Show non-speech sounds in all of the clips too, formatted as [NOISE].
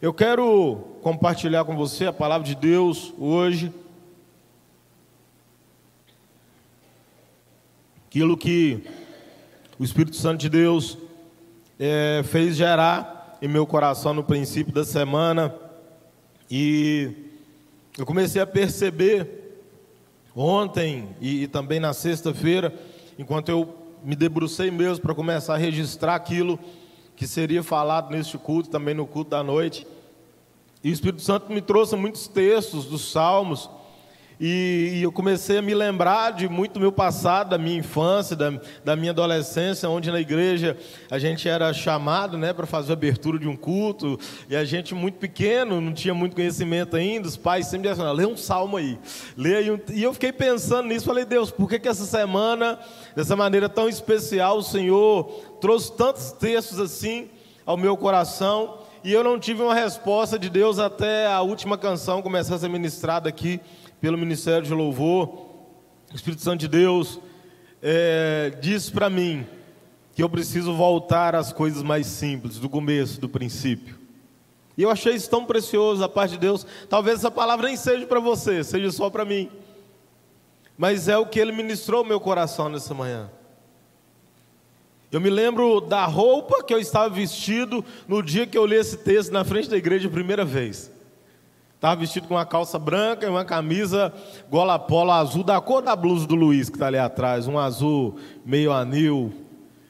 Eu quero compartilhar com você a palavra de Deus hoje. Aquilo que o Espírito Santo de Deus é, fez gerar em meu coração no princípio da semana. E eu comecei a perceber ontem e, e também na sexta-feira, enquanto eu me debrucei mesmo para começar a registrar aquilo que seria falado neste culto, também no culto da noite. E o Espírito Santo me trouxe muitos textos dos Salmos, e, e eu comecei a me lembrar de muito do meu passado, da minha infância, da, da minha adolescência, onde na igreja a gente era chamado né, para fazer a abertura de um culto, e a gente muito pequeno, não tinha muito conhecimento ainda, os pais sempre diziam, lê um salmo aí, lê aí um... E eu fiquei pensando nisso, falei, Deus, por que, que essa semana, dessa maneira tão especial, o Senhor trouxe tantos textos assim ao meu coração, e eu não tive uma resposta de Deus até a última canção começar a ser ministrada aqui pelo Ministério de Louvor. O Espírito Santo de Deus é, disse para mim que eu preciso voltar às coisas mais simples, do começo, do princípio. E eu achei isso tão precioso da parte de Deus. Talvez essa palavra nem seja para você, seja só para mim. Mas é o que Ele ministrou meu coração nessa manhã. Eu me lembro da roupa que eu estava vestido no dia que eu li esse texto na frente da igreja a primeira vez. Estava vestido com uma calça branca e uma camisa gola polo azul, da cor da blusa do Luiz, que está ali atrás. Um azul meio anil,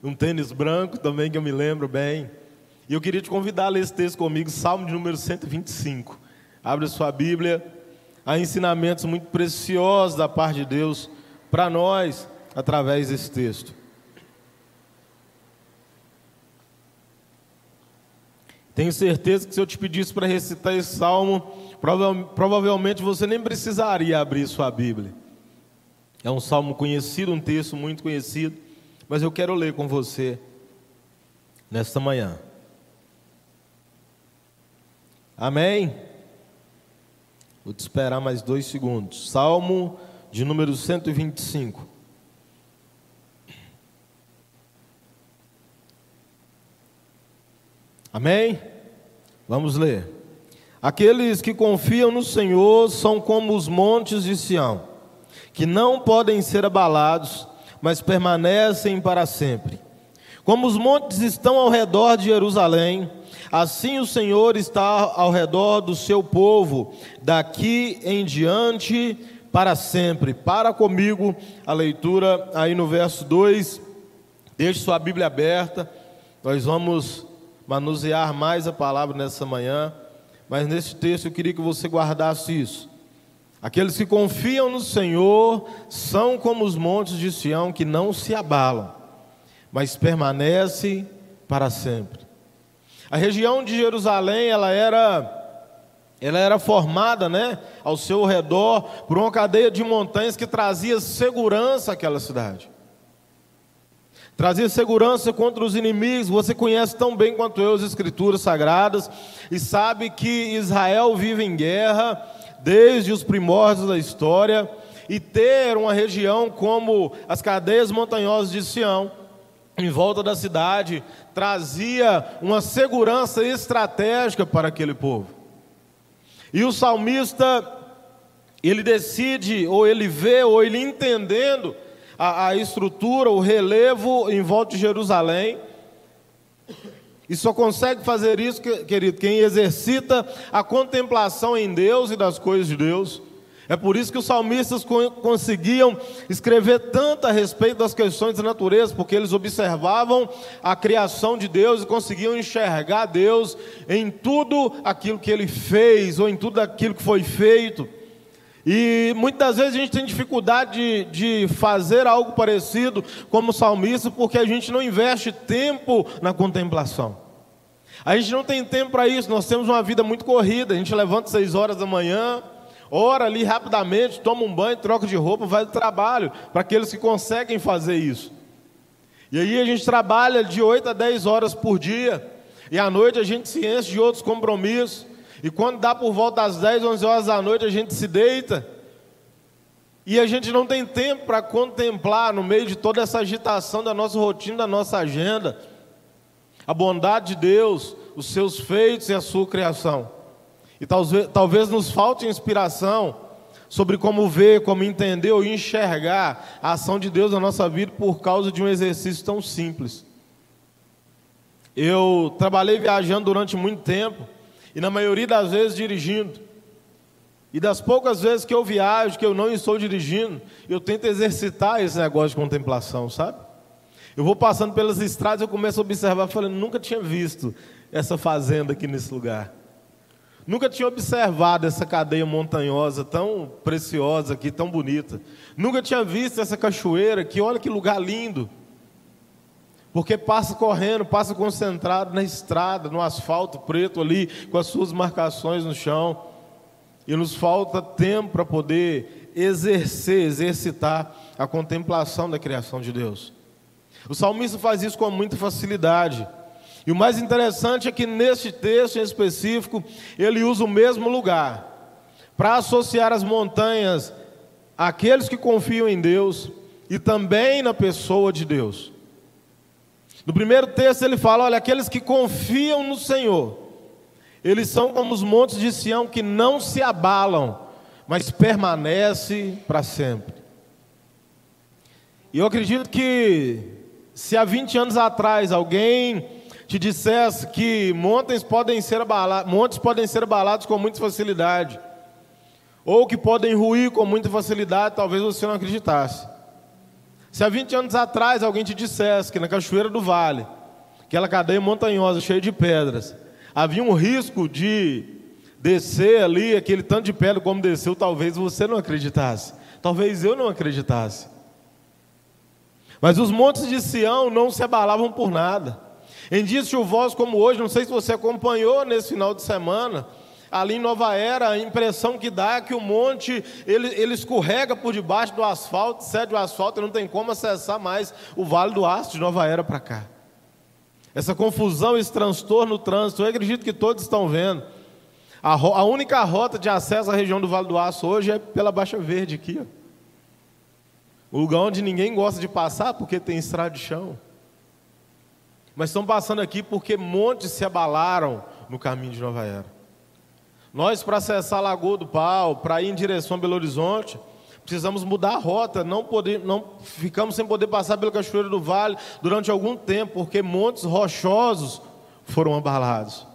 um tênis branco também, que eu me lembro bem. E eu queria te convidar a ler esse texto comigo, Salmo de número 125. Abre sua Bíblia. Há ensinamentos muito preciosos da parte de Deus para nós através desse texto. Tenho certeza que se eu te pedisse para recitar esse salmo, prova provavelmente você nem precisaria abrir sua Bíblia. É um salmo conhecido, um texto muito conhecido, mas eu quero ler com você nesta manhã. Amém? Vou te esperar mais dois segundos. Salmo de número 125. Amém? Vamos ler. Aqueles que confiam no Senhor são como os montes de Sião, que não podem ser abalados, mas permanecem para sempre. Como os montes estão ao redor de Jerusalém, assim o Senhor está ao redor do seu povo, daqui em diante para sempre. Para comigo a leitura aí no verso 2. Deixe sua Bíblia aberta. Nós vamos manusear mais a palavra nessa manhã, mas nesse texto eu queria que você guardasse isso. Aqueles que confiam no Senhor são como os montes de Sião que não se abalam, mas permanecem para sempre. A região de Jerusalém, ela era ela era formada, né, ao seu redor por uma cadeia de montanhas que trazia segurança àquela cidade trazia segurança contra os inimigos. Você conhece tão bem quanto eu as Escrituras Sagradas e sabe que Israel vive em guerra desde os primórdios da história e ter uma região como as cadeias montanhosas de Sião em volta da cidade trazia uma segurança estratégica para aquele povo. E o salmista ele decide ou ele vê ou ele entendendo a, a estrutura, o relevo em volta de Jerusalém. E só consegue fazer isso, querido, quem exercita a contemplação em Deus e das coisas de Deus. É por isso que os salmistas conseguiam escrever tanto a respeito das questões da natureza, porque eles observavam a criação de Deus e conseguiam enxergar Deus em tudo aquilo que ele fez, ou em tudo aquilo que foi feito. E muitas vezes a gente tem dificuldade de, de fazer algo parecido como salmista, porque a gente não investe tempo na contemplação. A gente não tem tempo para isso, nós temos uma vida muito corrida, a gente levanta seis horas da manhã, ora ali rapidamente, toma um banho, troca de roupa, vai do trabalho, para aqueles que conseguem fazer isso. E aí a gente trabalha de 8 a 10 horas por dia, e à noite a gente se enche de outros compromissos. E quando dá por volta das 10, 11 horas da noite, a gente se deita. E a gente não tem tempo para contemplar, no meio de toda essa agitação da nossa rotina, da nossa agenda, a bondade de Deus, os seus feitos e a sua criação. E talvez, talvez nos falte inspiração sobre como ver, como entender ou enxergar a ação de Deus na nossa vida por causa de um exercício tão simples. Eu trabalhei viajando durante muito tempo e na maioria das vezes dirigindo. E das poucas vezes que eu viajo, que eu não estou dirigindo, eu tento exercitar esse negócio de contemplação, sabe? Eu vou passando pelas estradas, eu começo a observar, falando, nunca tinha visto essa fazenda aqui nesse lugar. Nunca tinha observado essa cadeia montanhosa tão preciosa aqui, tão bonita. Nunca tinha visto essa cachoeira aqui, olha que lugar lindo. Porque passa correndo, passa concentrado na estrada, no asfalto preto ali, com as suas marcações no chão. E nos falta tempo para poder exercer, exercitar a contemplação da criação de Deus. O salmista faz isso com muita facilidade. E o mais interessante é que neste texto em específico, ele usa o mesmo lugar para associar as montanhas àqueles que confiam em Deus e também na pessoa de Deus. No primeiro texto ele fala: olha, aqueles que confiam no Senhor, eles são como os montes de Sião que não se abalam, mas permanece para sempre. E eu acredito que se há 20 anos atrás alguém te dissesse que montes podem ser abalados, montes podem ser abalados com muita facilidade, ou que podem ruir com muita facilidade, talvez você não acreditasse. Se há 20 anos atrás alguém te dissesse que na Cachoeira do Vale, aquela cadeia montanhosa cheia de pedras, havia um risco de descer ali aquele tanto de pedra como desceu, talvez você não acreditasse. Talvez eu não acreditasse. Mas os montes de Sião não se abalavam por nada. Em dias chuvosos como hoje, não sei se você acompanhou nesse final de semana, ali em Nova Era, a impressão que dá é que o monte ele, ele escorrega por debaixo do asfalto, cede o asfalto e não tem como acessar mais o Vale do Aço de Nova Era para cá. Essa confusão, esse transtorno no trânsito, eu acredito que todos estão vendo. A, a única rota de acesso à região do Vale do Aço hoje é pela Baixa Verde aqui. Ó. O lugar onde ninguém gosta de passar porque tem estrada de chão. Mas estão passando aqui porque montes se abalaram no caminho de Nova Era. Nós, para acessar a Lagoa do Pau, para ir em direção a Belo Horizonte, precisamos mudar a rota, não, poder, não ficamos sem poder passar pelo Cachoeiro do Vale durante algum tempo, porque montes rochosos foram abalados.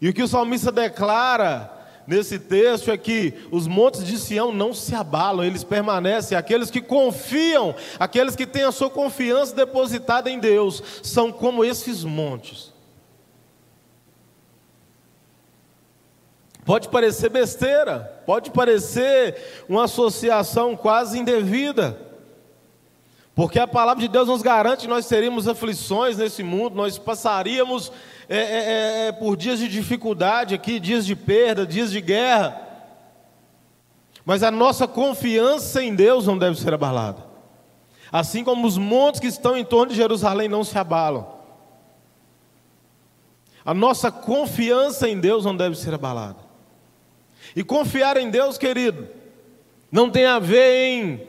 E o que o salmista declara nesse texto é que os montes de Sião não se abalam, eles permanecem. Aqueles que confiam, aqueles que têm a sua confiança depositada em Deus, são como esses montes. Pode parecer besteira, pode parecer uma associação quase indevida, porque a palavra de Deus nos garante que nós teríamos aflições nesse mundo, nós passaríamos é, é, é, é, por dias de dificuldade aqui, dias de perda, dias de guerra. Mas a nossa confiança em Deus não deve ser abalada. Assim como os montes que estão em torno de Jerusalém não se abalam. A nossa confiança em Deus não deve ser abalada. E confiar em Deus, querido, não tem a ver em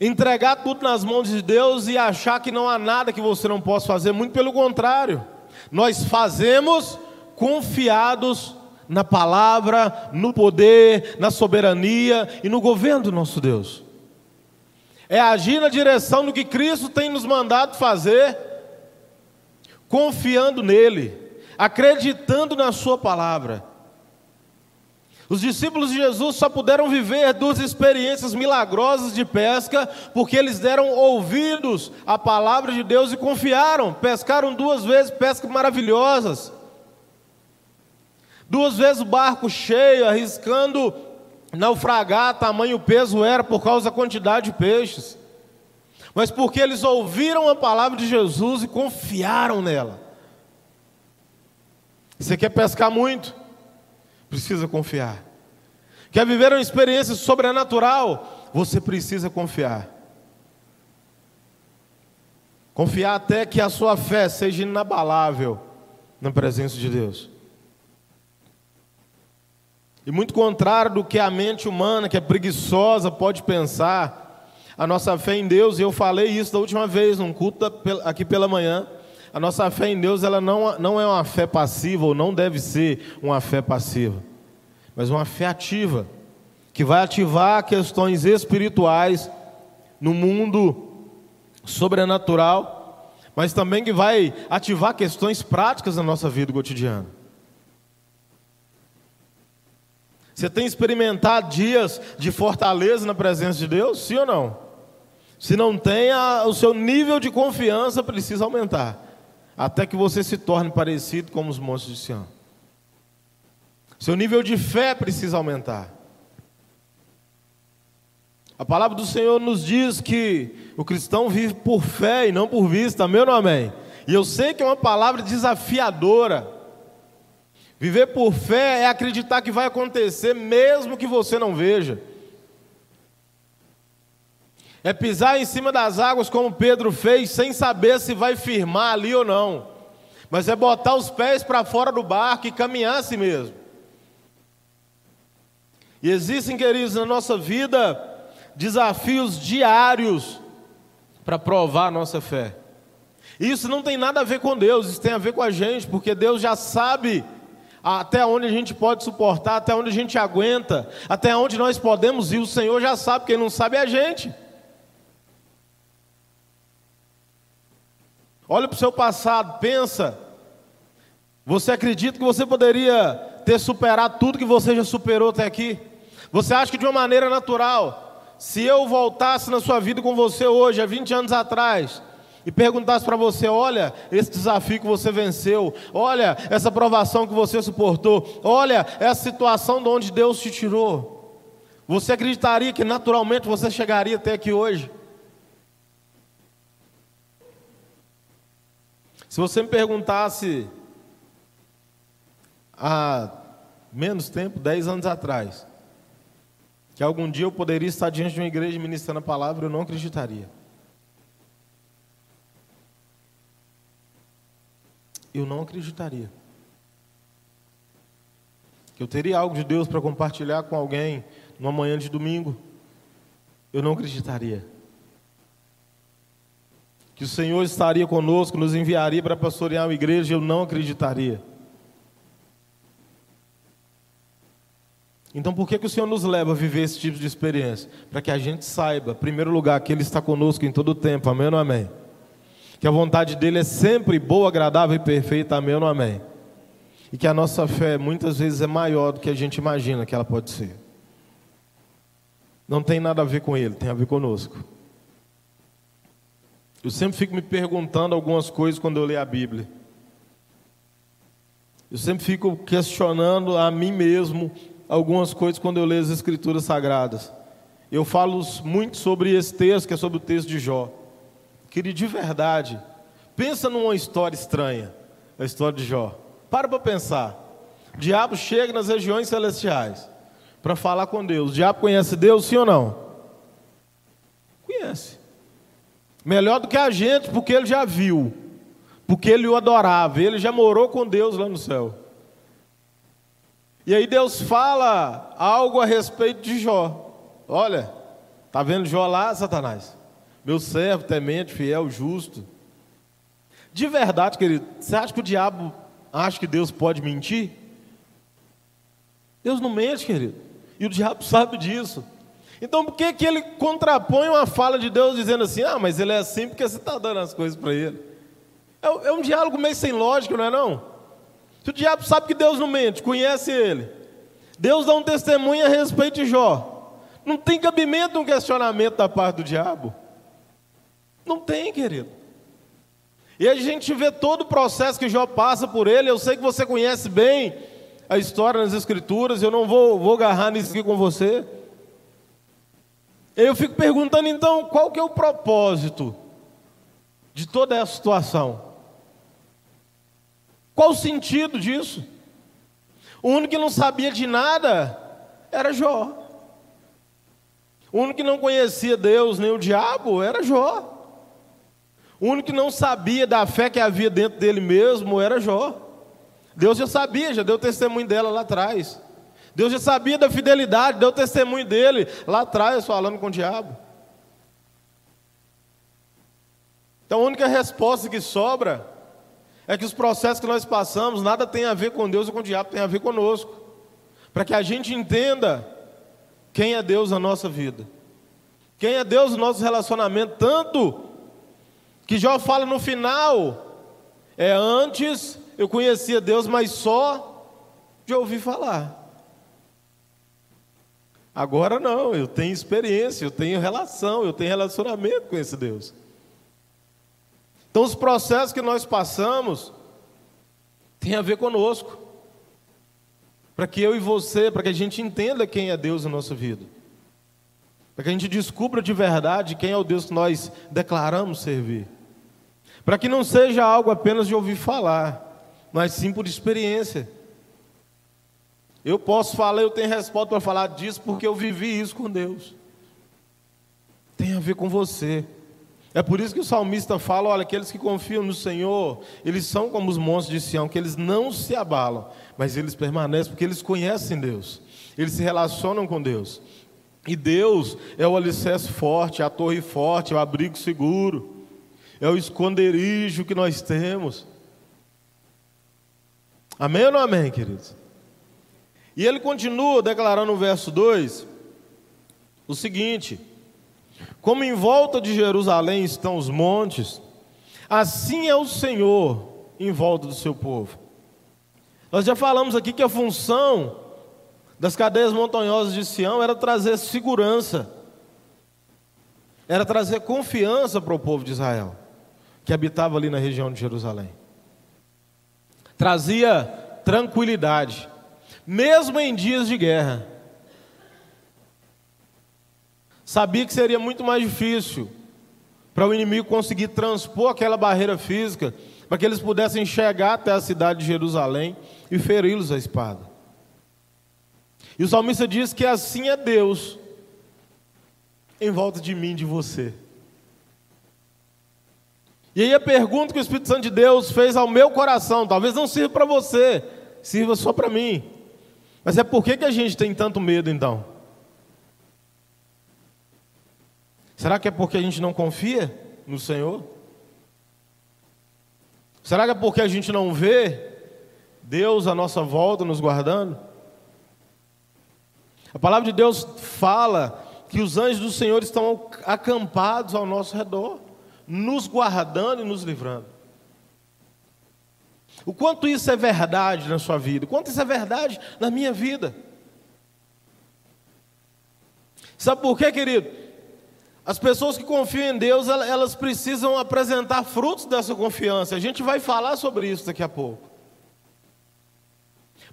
entregar tudo nas mãos de Deus e achar que não há nada que você não possa fazer, muito pelo contrário. Nós fazemos confiados na palavra, no poder, na soberania e no governo do nosso Deus. É agir na direção do que Cristo tem nos mandado fazer, confiando nele, acreditando na Sua palavra. Os discípulos de Jesus só puderam viver duas experiências milagrosas de pesca porque eles deram ouvidos à palavra de Deus e confiaram. Pescaram duas vezes pescas maravilhosas. Duas vezes o barco cheio, arriscando naufragar, tamanho peso era por causa da quantidade de peixes. Mas porque eles ouviram a palavra de Jesus e confiaram nela. Você quer pescar muito? Precisa confiar. Quer viver uma experiência sobrenatural? Você precisa confiar. Confiar até que a sua fé seja inabalável na presença de Deus. E muito contrário do que a mente humana, que é preguiçosa, pode pensar, a nossa fé em Deus, e eu falei isso da última vez, num culto aqui pela manhã, a nossa fé em Deus ela não, não é uma fé passiva, ou não deve ser uma fé passiva, mas uma fé ativa, que vai ativar questões espirituais no mundo sobrenatural, mas também que vai ativar questões práticas na nossa vida cotidiana. Você tem experimentado dias de fortaleza na presença de Deus? Sim ou não? Se não tem, o seu nível de confiança precisa aumentar, até que você se torne parecido com os montes de Sião. Seu nível de fé precisa aumentar. A palavra do Senhor nos diz que o cristão vive por fé e não por vista, amém ou amém? E eu sei que é uma palavra desafiadora. Viver por fé é acreditar que vai acontecer mesmo que você não veja. É pisar em cima das águas como Pedro fez, sem saber se vai firmar ali ou não. Mas é botar os pés para fora do barco e caminhar assim mesmo. E existem, queridos, na nossa vida desafios diários para provar a nossa fé. Isso não tem nada a ver com Deus, isso tem a ver com a gente, porque Deus já sabe até onde a gente pode suportar, até onde a gente aguenta, até onde nós podemos ir. O Senhor já sabe, quem não sabe é a gente. Olha para o seu passado, pensa. Você acredita que você poderia ter superado tudo que você já superou até aqui? Você acha que de uma maneira natural, se eu voltasse na sua vida com você hoje, há 20 anos atrás, e perguntasse para você: olha, esse desafio que você venceu, olha, essa provação que você suportou, olha, essa situação de onde Deus te tirou, você acreditaria que naturalmente você chegaria até aqui hoje? Se você me perguntasse há menos tempo, 10 anos atrás, que algum dia eu poderia estar diante de uma igreja ministrando a palavra, eu não acreditaria. eu não acreditaria. Que eu teria algo de Deus para compartilhar com alguém numa manhã de domingo, eu não acreditaria. Que o Senhor estaria conosco, nos enviaria para pastorear uma igreja, eu não acreditaria. Então, por que, que o Senhor nos leva a viver esse tipo de experiência? Para que a gente saiba, em primeiro lugar, que Ele está conosco em todo o tempo, amém ou amém? que a vontade dele é sempre boa, agradável e perfeita, amém ou amém? E que a nossa fé muitas vezes é maior do que a gente imagina que ela pode ser. Não tem nada a ver com ele, tem a ver conosco. Eu sempre fico me perguntando algumas coisas quando eu leio a Bíblia. Eu sempre fico questionando a mim mesmo algumas coisas quando eu leio as Escrituras Sagradas. Eu falo muito sobre esse texto, que é sobre o texto de Jó. Querido, de verdade, pensa numa história estranha, a história de Jó. Para para pensar. O diabo chega nas regiões celestiais para falar com Deus. O diabo conhece Deus, sim ou não? Conhece. Melhor do que a gente, porque ele já viu, porque ele o adorava, ele já morou com Deus lá no céu. E aí Deus fala algo a respeito de Jó. Olha, tá vendo Jó lá, Satanás? meu servo, temente, fiel, justo. De verdade, querido, você acha que o diabo acha que Deus pode mentir? Deus não mente, querido. E o diabo [LAUGHS] sabe disso. Então por que, que ele contrapõe uma fala de Deus dizendo assim, ah, mas ele é assim porque você está dando as coisas para ele? É, é, um diálogo meio sem lógica, não é não? Se o diabo sabe que Deus não mente, conhece ele, Deus dá um testemunho a respeito de Jó. Não tem cabimento um questionamento da parte do diabo. Não tem, querido. E a gente vê todo o processo que Jó passa por ele. Eu sei que você conhece bem a história nas Escrituras. Eu não vou, vou agarrar nisso aqui com você. Eu fico perguntando então qual que é o propósito de toda essa situação? Qual o sentido disso? O único que não sabia de nada era Jó. O único que não conhecia Deus nem o diabo era Jó. O único que não sabia da fé que havia dentro dele mesmo era Jó. Deus já sabia, já deu testemunho dela lá atrás. Deus já sabia da fidelidade, deu testemunho dele lá atrás, falando com o diabo. Então a única resposta que sobra é que os processos que nós passamos nada tem a ver com Deus ou com o diabo, tem a ver conosco. Para que a gente entenda quem é Deus na nossa vida. Quem é Deus no nosso relacionamento, tanto que Jó fala no final, é antes eu conhecia Deus, mas só de ouvir falar. Agora não, eu tenho experiência, eu tenho relação, eu tenho relacionamento com esse Deus. Então, os processos que nós passamos têm a ver conosco. Para que eu e você, para que a gente entenda quem é Deus na nossa vida. Para que a gente descubra de verdade quem é o Deus que nós declaramos servir. Para que não seja algo apenas de ouvir falar, mas sim por experiência. Eu posso falar, eu tenho resposta para falar disso porque eu vivi isso com Deus. Tem a ver com você. É por isso que o salmista fala: olha, aqueles que confiam no Senhor, eles são como os montes de Sião, que eles não se abalam, mas eles permanecem porque eles conhecem Deus, eles se relacionam com Deus. E Deus é o alicerce forte, a torre forte, é o abrigo seguro, é o esconderijo que nós temos. Amém ou não amém, queridos? E ele continua declarando no verso 2 o seguinte: como em volta de Jerusalém estão os montes, assim é o Senhor em volta do seu povo. Nós já falamos aqui que a função das cadeias montanhosas de Sião era trazer segurança, era trazer confiança para o povo de Israel, que habitava ali na região de Jerusalém. Trazia tranquilidade, mesmo em dias de guerra. Sabia que seria muito mais difícil para o inimigo conseguir transpor aquela barreira física, para que eles pudessem chegar até a cidade de Jerusalém e feri-los à espada. E o salmista diz que assim é Deus em volta de mim, de você. E aí a pergunta que o Espírito Santo de Deus fez ao meu coração, talvez não sirva para você, sirva só para mim. Mas é por que, que a gente tem tanto medo então? Será que é porque a gente não confia no Senhor? Será que é porque a gente não vê Deus à nossa volta nos guardando? A palavra de Deus fala que os anjos do Senhor estão acampados ao nosso redor, nos guardando e nos livrando. O quanto isso é verdade na sua vida, o quanto isso é verdade na minha vida. Sabe por quê, querido? As pessoas que confiam em Deus, elas precisam apresentar frutos dessa confiança. A gente vai falar sobre isso daqui a pouco.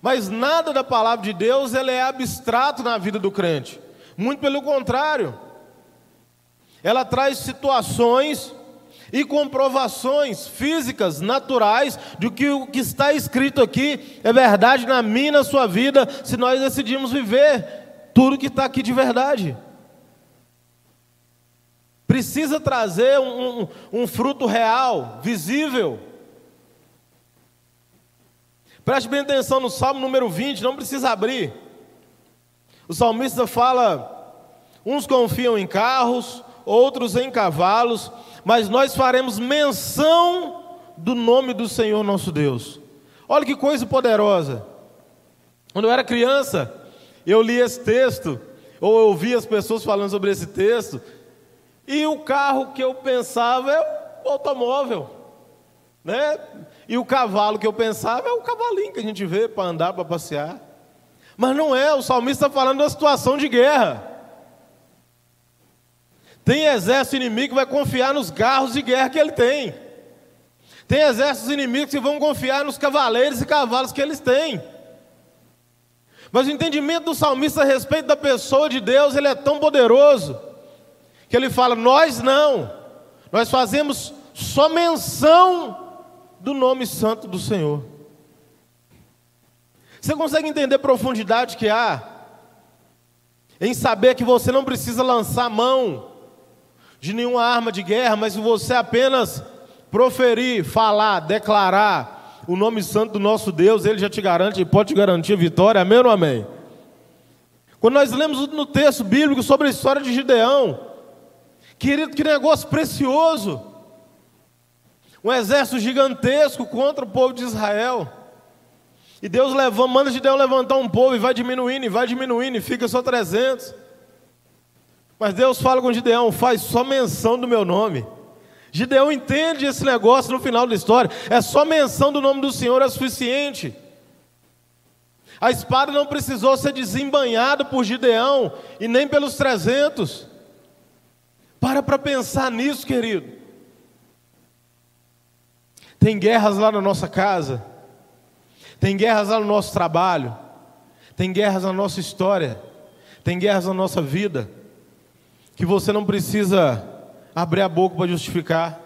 Mas nada da palavra de Deus ela é abstrato na vida do crente. Muito pelo contrário. Ela traz situações e comprovações físicas, naturais, de que o que está escrito aqui é verdade na minha e na sua vida, se nós decidimos viver tudo que está aqui de verdade. Precisa trazer um, um, um fruto real, visível. Preste bem atenção no Salmo número 20, não precisa abrir. O salmista fala: uns confiam em carros, outros em cavalos, mas nós faremos menção do nome do Senhor nosso Deus. Olha que coisa poderosa. Quando eu era criança, eu li esse texto, ou eu ouvi as pessoas falando sobre esse texto, e o carro que eu pensava é o automóvel, né? E o cavalo que eu pensava é o cavalinho que a gente vê para andar, para passear. Mas não é, o salmista está falando de uma situação de guerra. Tem exército inimigo que vai confiar nos carros de guerra que ele tem. Tem exércitos inimigos que vão confiar nos cavaleiros e cavalos que eles têm. Mas o entendimento do salmista a respeito da pessoa de Deus, ele é tão poderoso que ele fala: Nós não, nós fazemos só menção do nome santo do Senhor. Você consegue entender a profundidade que há em saber que você não precisa lançar mão de nenhuma arma de guerra, mas se você apenas proferir, falar, declarar o nome santo do nosso Deus, ele já te garante, pode te garantir vitória, amém ou amém? Quando nós lemos no texto bíblico sobre a história de Gideão, Querido, que negócio precioso. Um exército gigantesco contra o povo de Israel. E Deus levanta, manda de Deus levantar um povo e vai diminuindo, e vai diminuindo, e fica só 300. Mas Deus fala com Gideão: faz só menção do meu nome. Gideão entende esse negócio no final da história. É só menção do nome do Senhor é suficiente. A espada não precisou ser desembanhada por Gideão e nem pelos 300. Para para pensar nisso, querido. Tem guerras lá na nossa casa, tem guerras lá no nosso trabalho, tem guerras na nossa história, tem guerras na nossa vida, que você não precisa abrir a boca para justificar,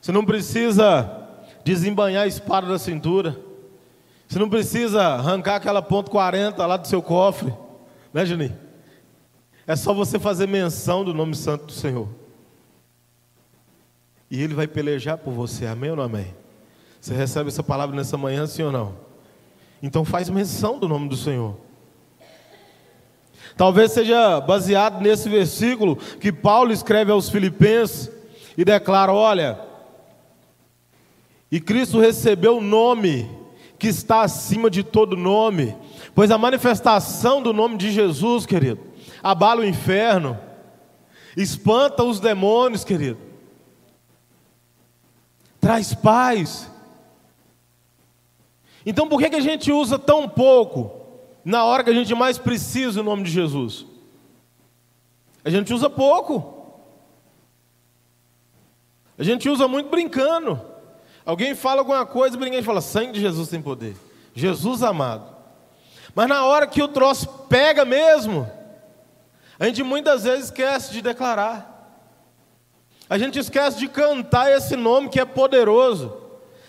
você não precisa desembanhar a espada da cintura, você não precisa arrancar aquela ponto 40 lá do seu cofre, né, Juninho? É só você fazer menção do nome santo do Senhor. E Ele vai pelejar por você, amém ou não amém? Você recebe essa palavra nessa manhã, sim ou não? Então faz menção do nome do Senhor. Talvez seja baseado nesse versículo que Paulo escreve aos Filipenses e declara: olha, e Cristo recebeu o nome que está acima de todo nome, pois a manifestação do nome de Jesus, querido, abala o inferno, espanta os demônios, querido, traz paz. Então por que, que a gente usa tão pouco na hora que a gente mais precisa o nome de Jesus? A gente usa pouco. A gente usa muito brincando. Alguém fala alguma coisa, e fala: sangue de Jesus tem poder. Jesus amado. Mas na hora que o troço pega mesmo, a gente muitas vezes esquece de declarar. A gente esquece de cantar esse nome que é poderoso.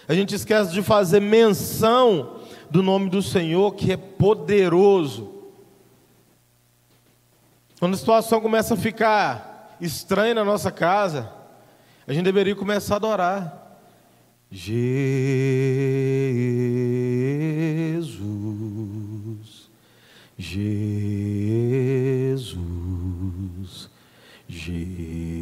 A gente esquece de fazer menção do nome do Senhor que é poderoso. Quando a situação começa a ficar estranha na nossa casa, a gente deveria começar a adorar. Jesus, Jesus, Jesus,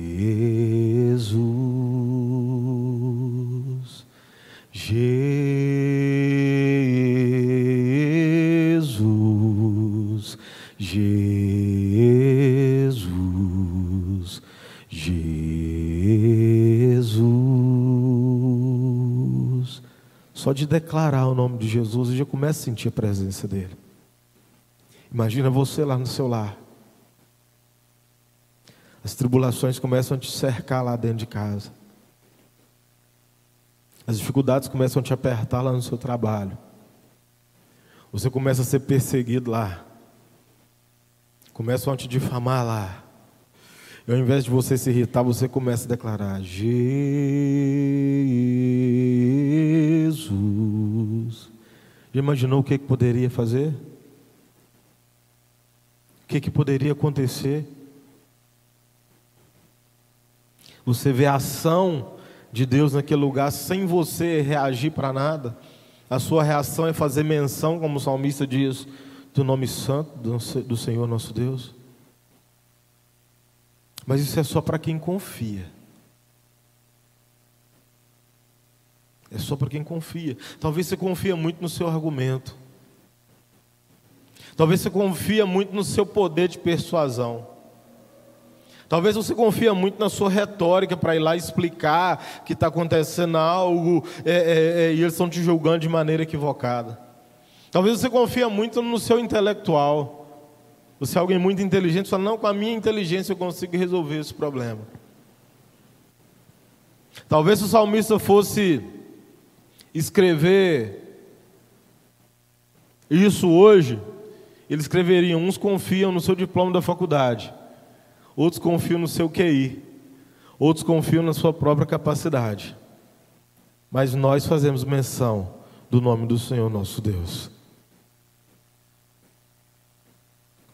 de declarar o nome de Jesus, eu já começa a sentir a presença dele. Imagina você lá no seu lar. As tribulações começam a te cercar lá dentro de casa. As dificuldades começam a te apertar lá no seu trabalho. Você começa a ser perseguido lá. Começam a te difamar lá. E ao invés de você se irritar, você começa a declarar: Jesus. Já imaginou o que, que poderia fazer? O que, que poderia acontecer? Você vê a ação de Deus naquele lugar sem você reagir para nada. A sua reação é fazer menção, como o salmista diz, do nome santo do Senhor nosso Deus. Mas isso é só para quem confia. É só para quem confia. Talvez você confia muito no seu argumento. Talvez você confia muito no seu poder de persuasão. Talvez você confia muito na sua retórica para ir lá explicar que está acontecendo algo é, é, é, e eles estão te julgando de maneira equivocada. Talvez você confia muito no seu intelectual. Você é alguém muito inteligente, fala, não, com a minha inteligência eu consigo resolver esse problema. Talvez se o salmista fosse escrever isso hoje, ele escreveria: uns confiam no seu diploma da faculdade, outros confiam no seu QI, outros confiam na sua própria capacidade. Mas nós fazemos menção do nome do Senhor nosso Deus.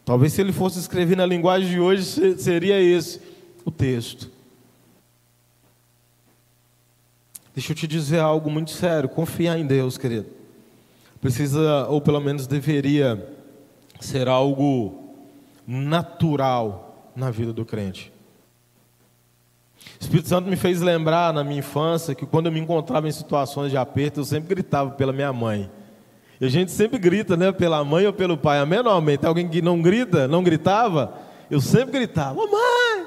Talvez se ele fosse escrever na linguagem de hoje, seria esse o texto. Deixa eu te dizer algo muito sério: confiar em Deus, querido. Precisa, ou pelo menos deveria, ser algo natural na vida do crente. O Espírito Santo me fez lembrar na minha infância que quando eu me encontrava em situações de aperto, eu sempre gritava pela minha mãe. E a gente sempre grita, né? Pela mãe ou pelo pai. Amém ou amém? Tem alguém que não grita, não gritava? Eu sempre gritava, mamãe!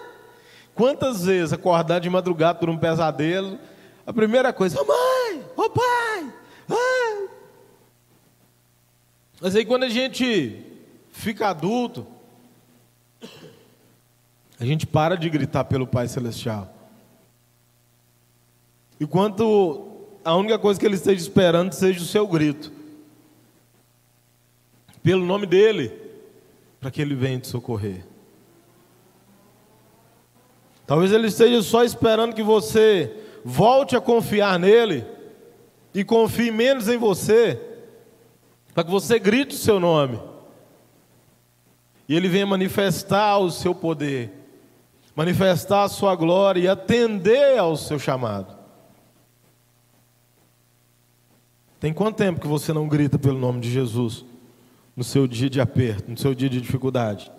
Quantas vezes acordar de madrugada por um pesadelo, a primeira coisa, mamãe, ô pai, ai. Mas aí quando a gente fica adulto, a gente para de gritar pelo Pai Celestial. Enquanto a única coisa que ele esteja esperando seja o seu grito. Pelo nome dele, para que ele venha te socorrer. Talvez ele esteja só esperando que você volte a confiar nele e confie menos em você, para que você grite o seu nome. E ele venha manifestar o seu poder, manifestar a sua glória e atender ao seu chamado. Tem quanto tempo que você não grita pelo nome de Jesus no seu dia de aperto, no seu dia de dificuldade?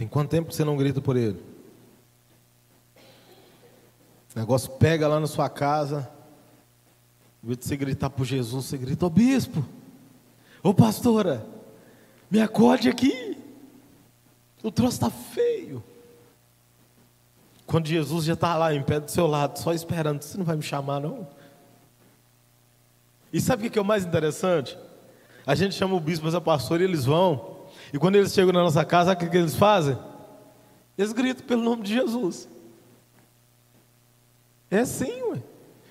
Tem quanto tempo você não grita por ele? O negócio pega lá na sua casa. Em vez de você gritar por Jesus, você grita, ô oh, bispo, ô oh, pastora, me acorde aqui. O troço está feio. Quando Jesus já está lá em pé do seu lado, só esperando, você não vai me chamar, não? E sabe o que é o mais interessante? A gente chama o bispo, mas a pastora, e eles vão. E quando eles chegam na nossa casa, o que, eles fazem? Eles gritam pelo nome de Jesus. É assim, ué.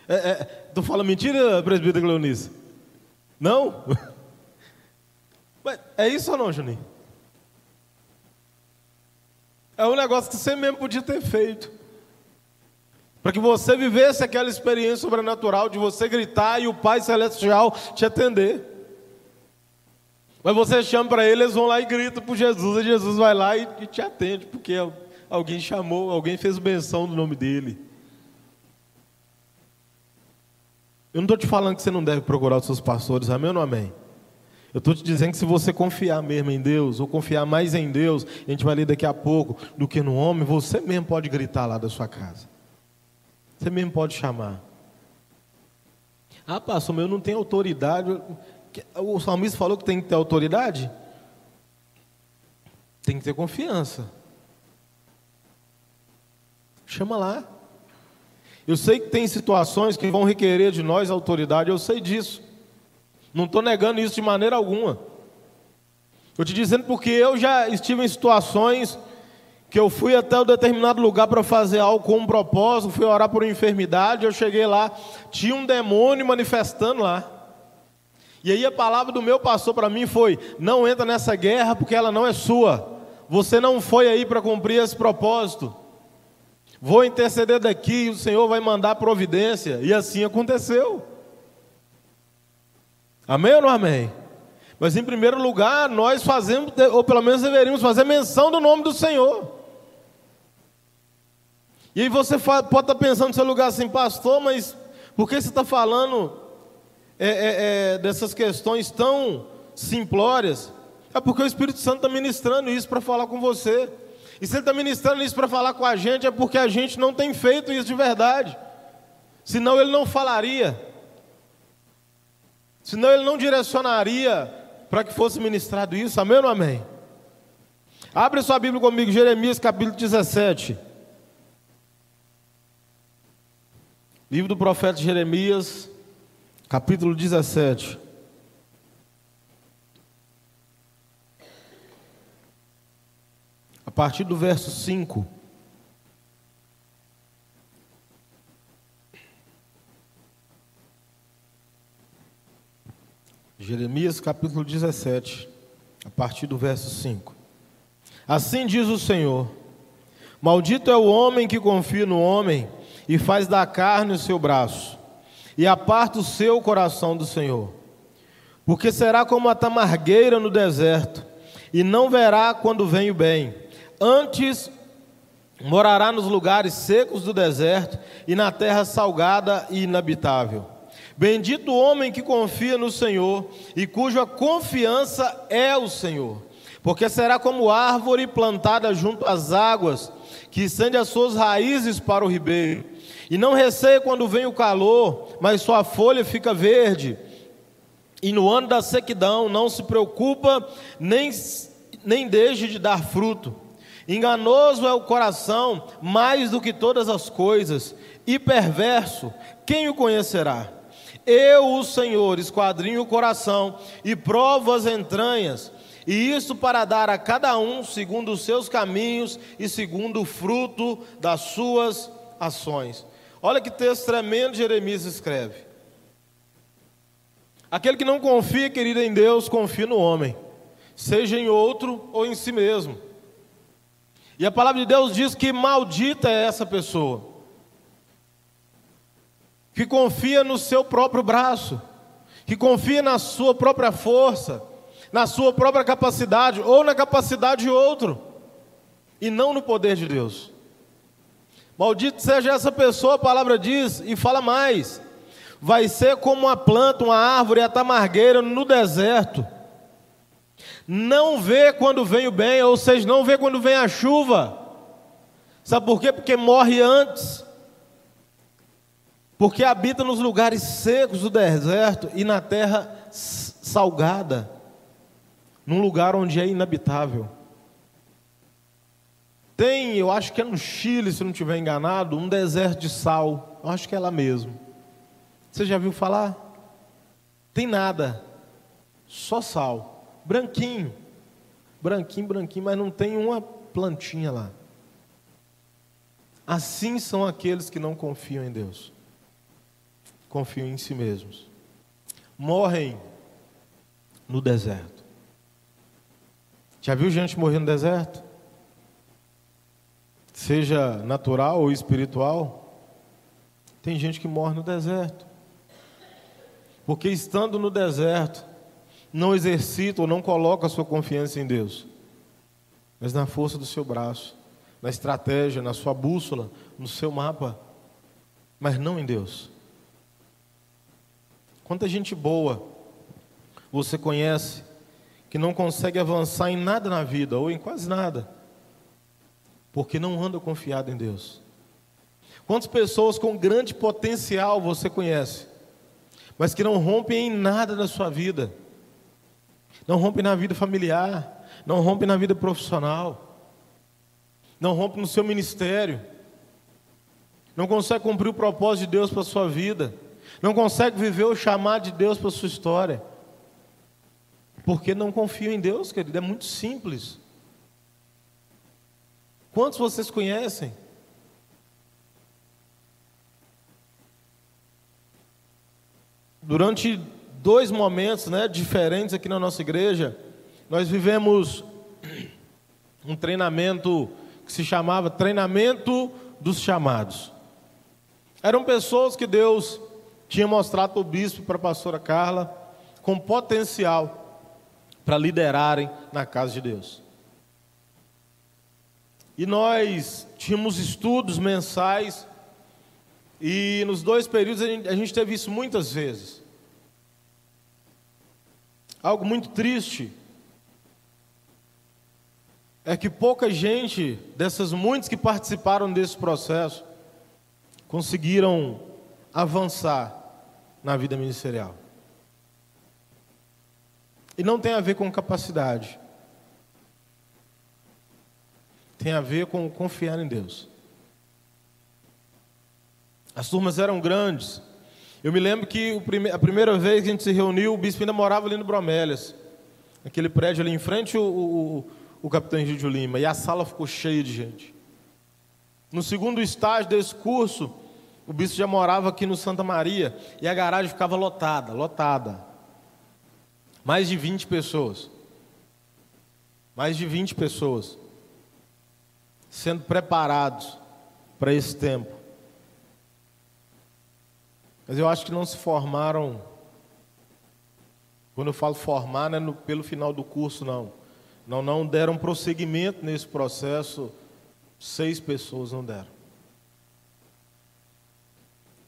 É, é, tu fala mentira, presbítero Cleonice? Não? [LAUGHS] Mas é isso ou não, Juninho? É um negócio que você mesmo podia ter feito. Para que você vivesse aquela experiência sobrenatural de você gritar e o Pai Celestial te atender. Mas você chama para ele, eles vão lá e gritam por Jesus, e Jesus vai lá e, te atende, porque alguém chamou, alguém fez menção do nome dele. Eu não estou te falando que você não deve procurar os seus pastores, amém ou não amém? Eu estou te dizendo que se você confiar mesmo em Deus, ou confiar mais em Deus, a gente vai ler daqui a pouco, do que no homem, você mesmo pode gritar lá da sua casa. Você mesmo pode chamar. Ah, pastor, mas eu não tenho autoridade. O salmista falou que tem que ter autoridade? Tem que ter confiança. Chama lá. Eu sei que tem situações que vão requerer de nós autoridade, eu sei disso. Não estou negando isso de maneira alguma. Estou te dizendo porque eu já estive em situações que eu fui até um determinado lugar para fazer algo com um propósito, fui orar por uma enfermidade, eu cheguei lá, tinha um demônio manifestando lá. E aí a palavra do meu pastor para mim foi: não entra nessa guerra porque ela não é sua. Você não foi aí para cumprir esse propósito. Vou interceder daqui e o Senhor vai mandar providência. E assim aconteceu. Amém ou não amém? Mas em primeiro lugar, nós fazemos, ou pelo menos deveríamos fazer menção do nome do Senhor. E aí você pode estar pensando no seu lugar assim, pastor, mas por que você está falando é, é, é, dessas questões tão simplórias? É porque o Espírito Santo está ministrando isso para falar com você. E se ele está ministrando isso para falar com a gente, é porque a gente não tem feito isso de verdade. Senão ele não falaria. Senão ele não direcionaria para que fosse ministrado isso. Amém ou não amém? Abre sua Bíblia comigo, Jeremias capítulo 17. Livro do profeta Jeremias, capítulo 17. a partir do verso 5. Jeremias capítulo 17, a partir do verso 5. Assim diz o Senhor: Maldito é o homem que confia no homem e faz da carne o seu braço, e aparta o seu coração do Senhor. Porque será como a tamargueira no deserto, e não verá quando vem o bem Antes morará nos lugares secos do deserto e na terra salgada e inabitável. Bendito o homem que confia no Senhor e cuja confiança é o Senhor, porque será como árvore plantada junto às águas, que estende as suas raízes para o ribeiro, e não receia quando vem o calor, mas sua folha fica verde, e no ano da sequidão não se preocupa, nem, nem deixe de dar fruto. Enganoso é o coração mais do que todas as coisas, e perverso, quem o conhecerá? Eu, o Senhor, esquadrinho o coração e provo as entranhas, e isso para dar a cada um segundo os seus caminhos e segundo o fruto das suas ações. Olha que texto tremendo Jeremias escreve. Aquele que não confia, querido, em Deus, confia no homem, seja em outro ou em si mesmo. E a palavra de Deus diz que maldita é essa pessoa que confia no seu próprio braço, que confia na sua própria força, na sua própria capacidade ou na capacidade de outro, e não no poder de Deus. Maldito seja essa pessoa, a palavra diz e fala mais: vai ser como uma planta, uma árvore, a tamargueira no deserto. Não vê quando vem o bem, ou seja, não vê quando vem a chuva. Sabe por quê? Porque morre antes porque habita nos lugares secos do deserto e na terra salgada, num lugar onde é inabitável. Tem, eu acho que é no Chile, se não estiver enganado, um deserto de sal. Eu acho que é lá mesmo. Você já viu falar? Tem nada, só sal, branquinho, branquinho, branquinho, mas não tem uma plantinha lá. Assim são aqueles que não confiam em Deus confiam em si mesmos. Morrem no deserto. Já viu gente morrer no deserto? Seja natural ou espiritual. Tem gente que morre no deserto. Porque estando no deserto, não exercita ou não coloca a sua confiança em Deus, mas na força do seu braço, na estratégia, na sua bússola, no seu mapa, mas não em Deus. Quanta gente boa você conhece que não consegue avançar em nada na vida, ou em quase nada, porque não anda confiado em Deus. Quantas pessoas com grande potencial você conhece, mas que não rompem em nada na sua vida, não rompem na vida familiar, não rompem na vida profissional, não rompem no seu ministério, não consegue cumprir o propósito de Deus para a sua vida não consegue viver o chamado de Deus para a sua história. Porque não confio em Deus, querido, é muito simples. Quantos vocês conhecem? Durante dois momentos né, diferentes aqui na nossa igreja, nós vivemos um treinamento que se chamava Treinamento dos Chamados. Eram pessoas que Deus tinha mostrado para o bispo para a pastora Carla com potencial para liderarem na casa de Deus. E nós tínhamos estudos mensais, e nos dois períodos a gente, teve isso muitas vezes. Algo muito triste é que pouca gente, dessas muitas que participaram desse processo, conseguiram avançar na vida ministerial. E não tem a ver com capacidade. Tem a ver com confiar em Deus. As turmas eram grandes. Eu me lembro que a primeira vez que a gente se reuniu, o bispo ainda morava ali no Bromélias. Aquele prédio ali em frente, o, o, o capitão Egídio Lima. E a sala ficou cheia de gente. No segundo estágio desse curso, o bispo já morava aqui no Santa Maria e a garagem ficava lotada, lotada. Mais de 20 pessoas. Mais de 20 pessoas sendo preparados para esse tempo. Mas eu acho que não se formaram. Quando eu falo formar, não é no, pelo final do curso, não. Não, não deram prosseguimento nesse processo. Seis pessoas não deram.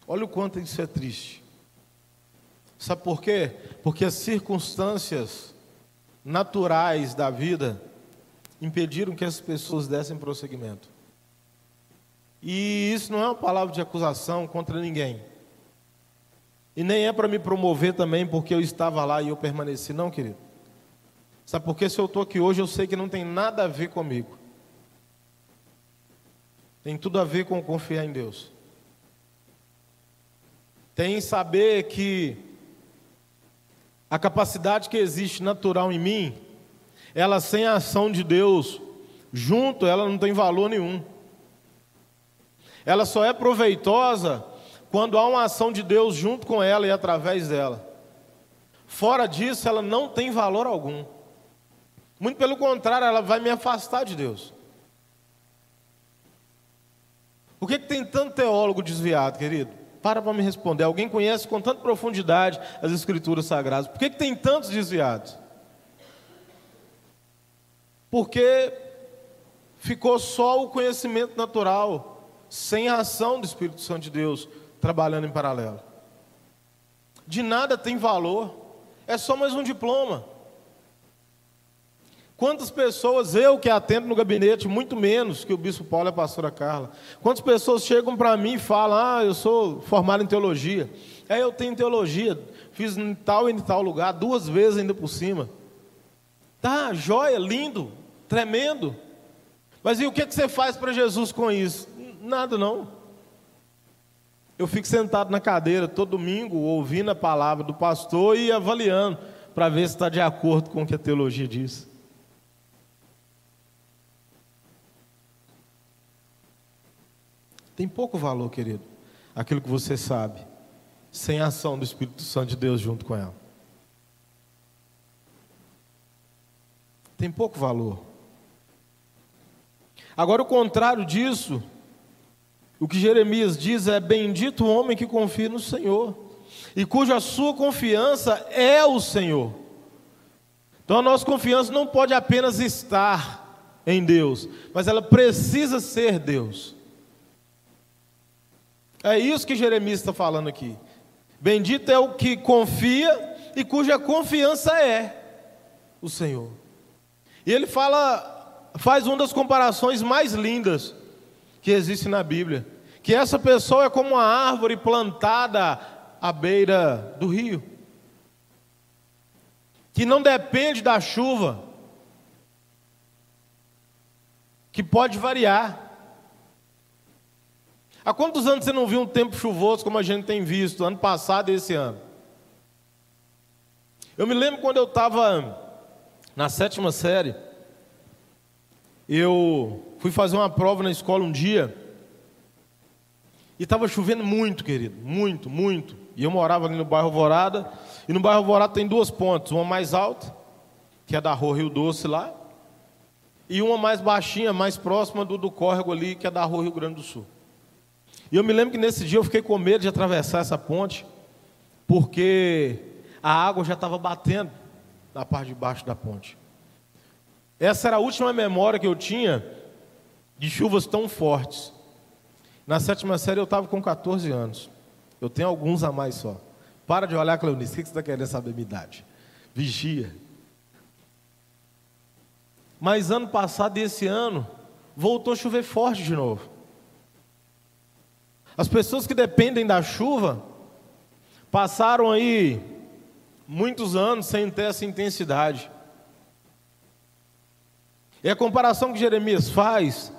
Olha o quanto isso é triste. Sabe por quê? Porque as circunstâncias naturais da vida impediram que as pessoas dessem prosseguimento. E isso não é uma palavra de acusação contra ninguém. E nem é para me promover também porque eu estava lá e eu permaneci, não, querido. Sabe por quê? Se eu estou aqui hoje, eu sei que não tem nada a ver comigo. Tem tudo a ver com confiar em Deus. Tem saber que a capacidade que existe natural em mim, ela sem a ação de Deus junto, ela não tem valor nenhum. Ela só é proveitosa quando há uma ação de Deus junto com ela e através dela. Fora disso, ela não tem valor algum. Muito pelo contrário, ela vai me afastar de Deus. Por que, que tem tanto teólogo desviado, querido? Para para me responder. Alguém conhece com tanta profundidade as Escrituras Sagradas? Por que, que tem tantos desviados? Porque ficou só o conhecimento natural, sem a ação do Espírito Santo de Deus trabalhando em paralelo. De nada tem valor, é só mais um diploma. Quantas pessoas, eu que atendo no gabinete, muito menos que o bispo Paulo e a pastora Carla, quantas pessoas chegam para mim e falam: Ah, eu sou formado em teologia. É, eu tenho teologia, fiz em tal e em tal lugar, duas vezes ainda por cima. Tá, joia, lindo, tremendo. Mas e o que, você faz para Jesus com isso? Nada não. Eu fico sentado na cadeira todo domingo, ouvindo a palavra do pastor e avaliando, para ver se está de acordo com o que a teologia diz. Tem pouco valor, querido, aquilo que você sabe, sem a ação do Espírito Santo de Deus junto com ela. Tem pouco valor. Agora, o contrário disso, o que Jeremias diz é: Bendito o homem que confia no Senhor, e cuja sua confiança é o Senhor. Então, a nossa confiança não pode apenas estar em Deus, mas ela precisa ser Deus. É isso que Jeremias está falando aqui. Bendito é o que confia e cuja confiança é o Senhor. E ele fala, faz uma das comparações mais lindas que existe na Bíblia, que essa pessoa é como uma árvore plantada à beira do rio, que não depende da chuva, que pode variar. Há quantos anos você não viu um tempo chuvoso como a gente tem visto, ano passado e esse ano? Eu me lembro quando eu estava na sétima série, eu fui fazer uma prova na escola um dia, e estava chovendo muito, querido, muito, muito. E eu morava ali no bairro Alvorada, e no bairro Alvorada tem duas pontes, uma mais alta, que é da rua Rio Doce lá, e uma mais baixinha, mais próxima do, do córrego ali, que é da rua Rio Grande do Sul. E eu me lembro que nesse dia eu fiquei com medo de atravessar essa ponte, porque a água já estava batendo na parte de baixo da ponte. Essa era a última memória que eu tinha de chuvas tão fortes. Na sétima série eu estava com 14 anos. Eu tenho alguns a mais só. Para de olhar, Cleonice, o que você está querendo saber minha idade? Vigia. Mas ano passado e esse ano, voltou a chover forte de novo. As pessoas que dependem da chuva passaram aí muitos anos sem ter essa intensidade. E a comparação que Jeremias faz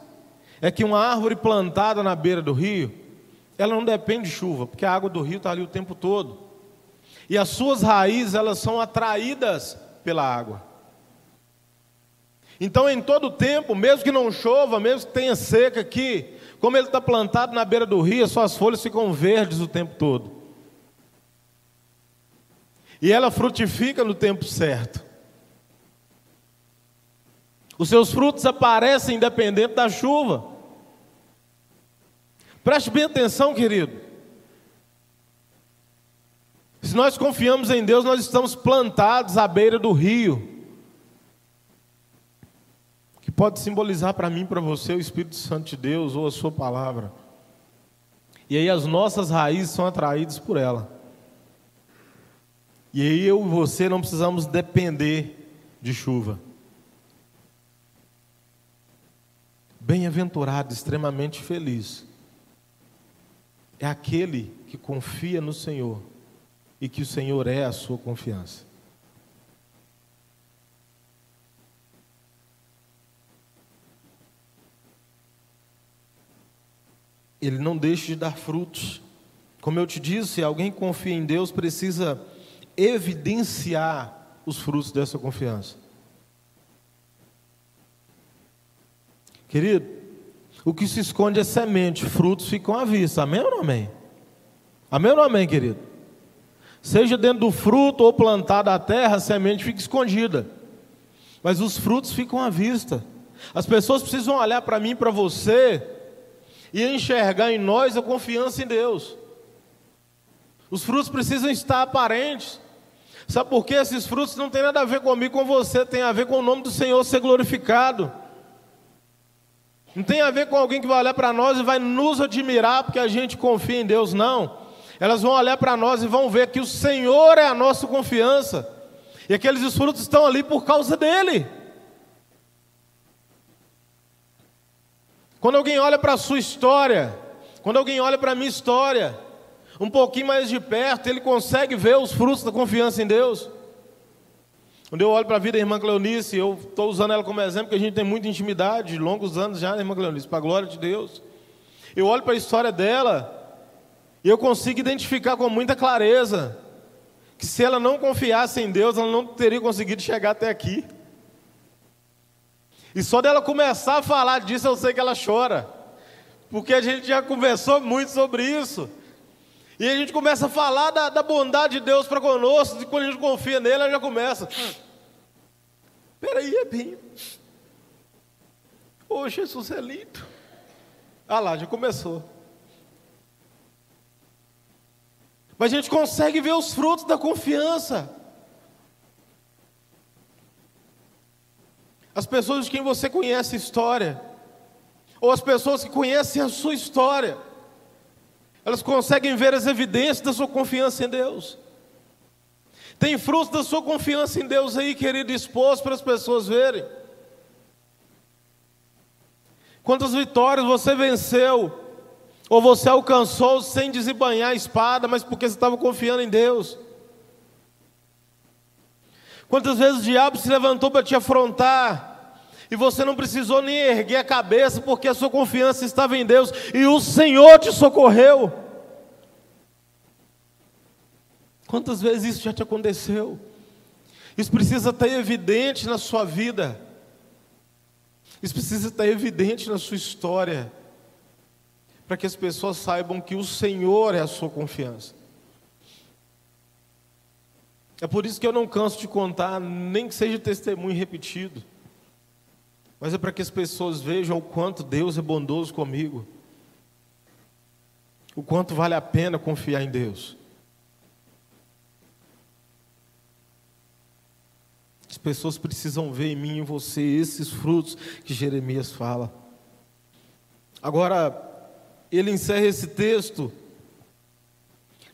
é que uma árvore plantada na beira do rio, ela não depende de chuva, porque a água do rio está ali o tempo todo. E as suas raízes, elas são atraídas pela água. Então, em todo tempo, mesmo que não chova, mesmo que tenha seca aqui, como ele está plantado na beira do rio, as suas folhas ficam verdes o tempo todo. E ela frutifica no tempo certo. Os seus frutos aparecem independente da chuva. Preste bem atenção, querido. Se nós confiamos em Deus, nós estamos plantados à beira do rio que pode simbolizar para mim, para você, o Espírito Santo de Deus ou a Sua palavra. E aí as nossas raízes são atraídas por ela. E aí eu e você não precisamos depender de chuva. Bem-aventurado, extremamente feliz, é aquele que confia no Senhor e que o Senhor é a sua confiança. Ele não deixa de dar frutos. Como eu te disse, alguém que confia em Deus precisa evidenciar os frutos dessa confiança. Querido, o que se esconde é semente, frutos ficam à vista. Amém ou não amém? Amém ou não amém, querido? Seja dentro do fruto ou plantado a terra, a semente fica escondida. Mas os frutos ficam à vista. As pessoas precisam olhar para mim para você e enxergar em nós a confiança em Deus. Os frutos precisam estar aparentes. Sabe por quê? Esses frutos não têm nada a ver comigo, com você, tem a ver com o nome do Senhor ser glorificado. Não tem a ver com alguém que vai olhar para nós e vai nos admirar porque a gente confia em Deus, não. Elas vão olhar para nós e vão ver que o Senhor é a nossa confiança. E aqueles frutos estão ali por causa dele. Quando alguém olha para a sua história, quando alguém olha para a minha história, um pouquinho mais de perto, ele consegue ver os frutos da confiança em Deus. Quando eu olho para a vida da irmã Cleonice, eu estou usando ela como exemplo, porque a gente tem muita intimidade, longos anos já, né, irmã Cleonice, para a glória de Deus. Eu olho para a história dela e eu consigo identificar com muita clareza que se ela não confiasse em Deus, ela não teria conseguido chegar até aqui. E só dela começar a falar disso, eu sei que ela chora. Porque a gente já conversou muito sobre isso. E a gente começa a falar da, da bondade de Deus para conosco, e quando a gente confia nele, ela já começa. Peraí, é bem. Ô Jesus é lindo. Ah lá, já começou. Mas a gente consegue ver os frutos da confiança. As pessoas de quem você conhece a história, ou as pessoas que conhecem a sua história, elas conseguem ver as evidências da sua confiança em Deus. Tem frutos da sua confiança em Deus aí, querido, exposto para as pessoas verem. Quantas vitórias você venceu, ou você alcançou sem desembanhar a espada, mas porque você estava confiando em Deus. Quantas vezes o diabo se levantou para te afrontar, e você não precisou nem erguer a cabeça, porque a sua confiança estava em Deus e o Senhor te socorreu. Quantas vezes isso já te aconteceu? Isso precisa estar evidente na sua vida. Isso precisa estar evidente na sua história. Para que as pessoas saibam que o Senhor é a sua confiança. É por isso que eu não canso de contar, nem que seja testemunho repetido mas é para que as pessoas vejam o quanto Deus é bondoso comigo, o quanto vale a pena confiar em Deus. As pessoas precisam ver em mim e em você esses frutos que Jeremias fala. Agora, ele encerra esse texto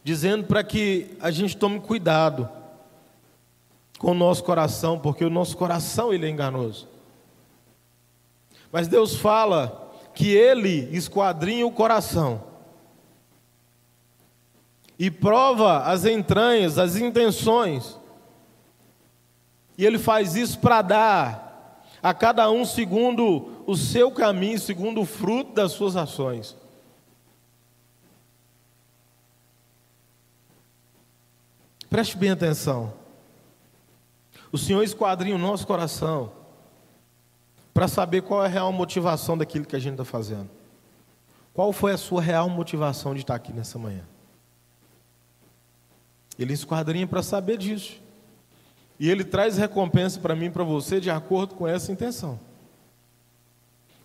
dizendo para que a gente tome cuidado com o nosso coração, porque o nosso coração ele é enganoso. Mas Deus fala que Ele esquadrinha o coração e prova as entranhas, as intenções. E Ele faz isso para dar a cada um segundo o seu caminho, segundo o fruto das suas ações. Preste bem atenção. O Senhor esquadrinha o nosso coração para saber qual é a real motivação daquilo que a gente está fazendo. Qual foi a sua real motivação de estar aqui nessa manhã? Ele esquadrinha para saber disso. E ele traz recompensa para mim e para você de acordo com essa intenção.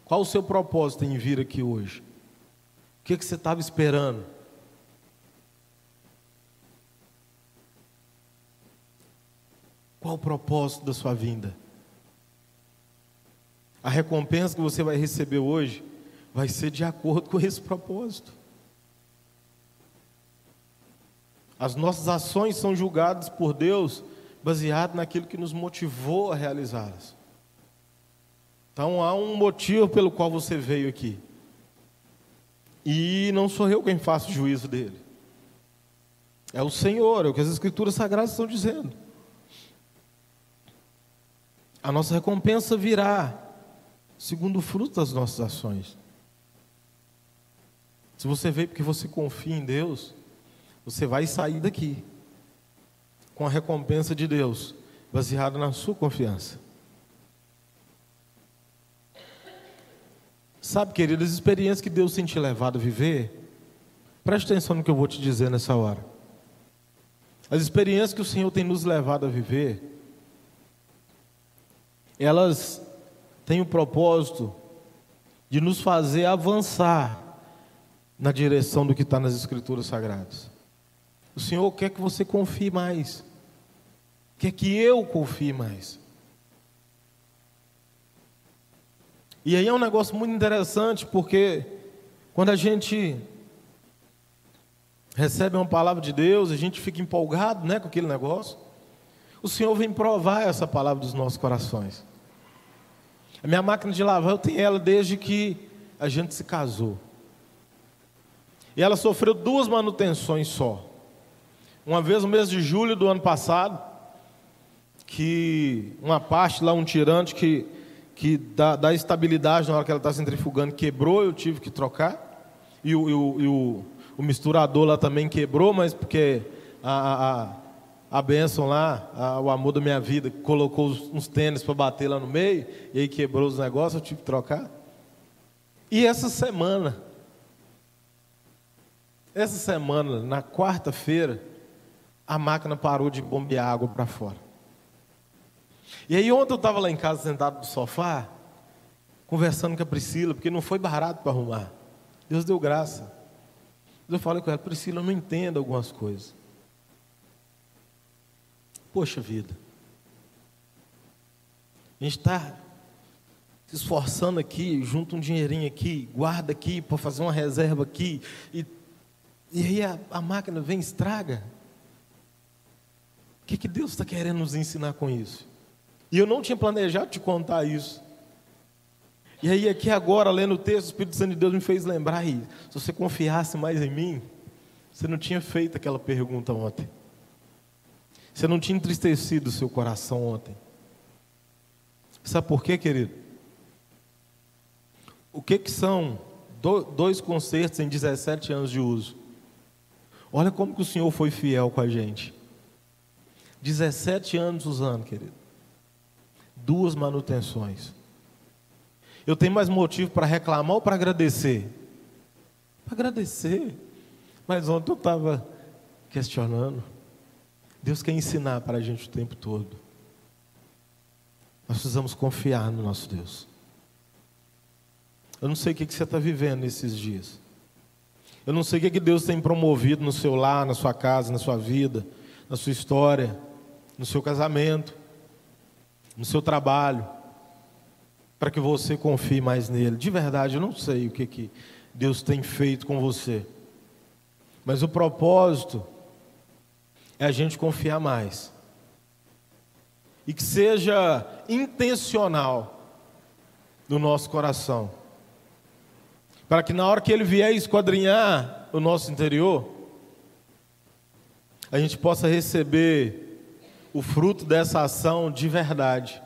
Qual o seu propósito em vir aqui hoje? O que, que você estava esperando? Qual o propósito da sua vinda? A recompensa que você vai receber hoje vai ser de acordo com esse propósito. As nossas ações são julgadas por Deus baseado naquilo que nos motivou a realizá-las. Então há um motivo pelo qual você veio aqui. E não sou eu quem faço o juízo dele. É o Senhor, é o que as Escrituras Sagradas estão dizendo. A nossa recompensa virá segundo o fruto das nossas ações. Se você veio porque você confia em Deus, você vai sair daqui com a recompensa de Deus, baseada na sua confiança. Sabe, querido, as experiências que Deus tem te levado a viver, preste atenção no que eu vou te dizer nessa hora. As experiências que o Senhor tem nos levado a viver, elas têm o propósito de nos fazer avançar na direção do que está nas Escrituras Sagradas. O Senhor quer que você confie mais, quer que eu confie mais. E aí é um negócio muito interessante, porque quando a gente recebe uma palavra de Deus, a gente fica empolgado né, com aquele negócio. O Senhor vem provar essa palavra dos nossos corações. A minha máquina de lavar, eu tenho ela desde que a gente se casou. E ela sofreu duas manutenções só. Uma vez no mês de julho do ano passado, que uma parte lá, um tirante que, que dá, dá estabilidade na hora que ela está centrifugando, quebrou, eu tive que trocar. E o, e o, e o, o misturador lá também quebrou, mas porque a, a, a bênção lá, a, o amor da minha vida, colocou uns tênis para bater lá no meio, e aí quebrou os negócios, eu tive que trocar. E essa semana, essa semana, na quarta-feira, a máquina parou de bombear água para fora. E aí ontem eu estava lá em casa sentado no sofá, conversando com a Priscila, porque não foi barato para arrumar. Deus deu graça. Eu falei com ela, Priscila, eu não entendo algumas coisas. Poxa vida. A gente está se esforçando aqui, junta um dinheirinho aqui, guarda aqui para fazer uma reserva aqui. E, e aí a, a máquina vem e estraga. O que, que Deus está querendo nos ensinar com isso? E eu não tinha planejado te contar isso. E aí, aqui agora, lendo o texto, o Espírito Santo de Deus me fez lembrar: e, se você confiasse mais em mim, você não tinha feito aquela pergunta ontem. Você não tinha entristecido o seu coração ontem. Sabe por quê, querido? O que, que são dois concertos em 17 anos de uso? Olha como que o Senhor foi fiel com a gente. 17 anos usando, querido. Duas manutenções. Eu tenho mais motivo para reclamar ou para agradecer? Para agradecer. Mas ontem eu estava questionando. Deus quer ensinar para a gente o tempo todo. Nós precisamos confiar no nosso Deus. Eu não sei o que você está vivendo nesses dias. Eu não sei o que Deus tem promovido no seu lar, na sua casa, na sua vida, na sua história no seu casamento, no seu trabalho, para que você confie mais nele. De verdade, eu não sei o que, que Deus tem feito com você, mas o propósito é a gente confiar mais e que seja intencional no nosso coração, para que na hora que Ele vier esquadrinhar o nosso interior, a gente possa receber o fruto dessa ação de verdade,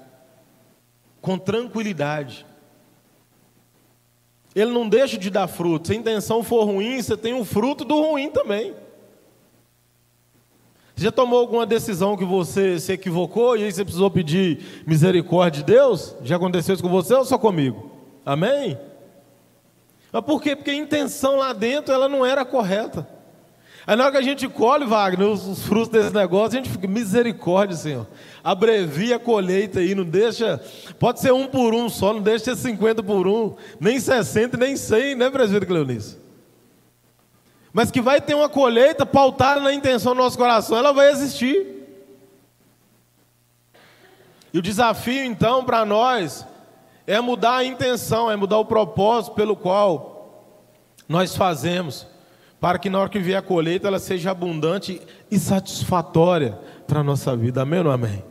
com tranquilidade. Ele não deixa de dar fruto. Se a intenção for ruim, você tem um fruto do ruim também. Você já tomou alguma decisão que você se equivocou e aí você precisou pedir misericórdia de Deus? Já aconteceu isso com você ou só comigo? Amém? Mas por quê? Porque a intenção lá dentro ela não era correta. Aí na hora que a gente colhe, Wagner, os, os frutos desse negócio, a gente fica, misericórdia, Senhor. Abrevia a colheita aí, não deixa. Pode ser um por um só, não deixa ser 50 por um, nem 60, nem 100, né, presbítero Cleonice? Mas que vai ter uma colheita pautada na intenção do nosso coração, ela vai existir. E o desafio, então, para nós, é mudar a intenção, é mudar o propósito pelo qual nós fazemos. para que na hora que vier a colheita ela seja abundante e satisfatória para a nossa vida. Amém ou amém?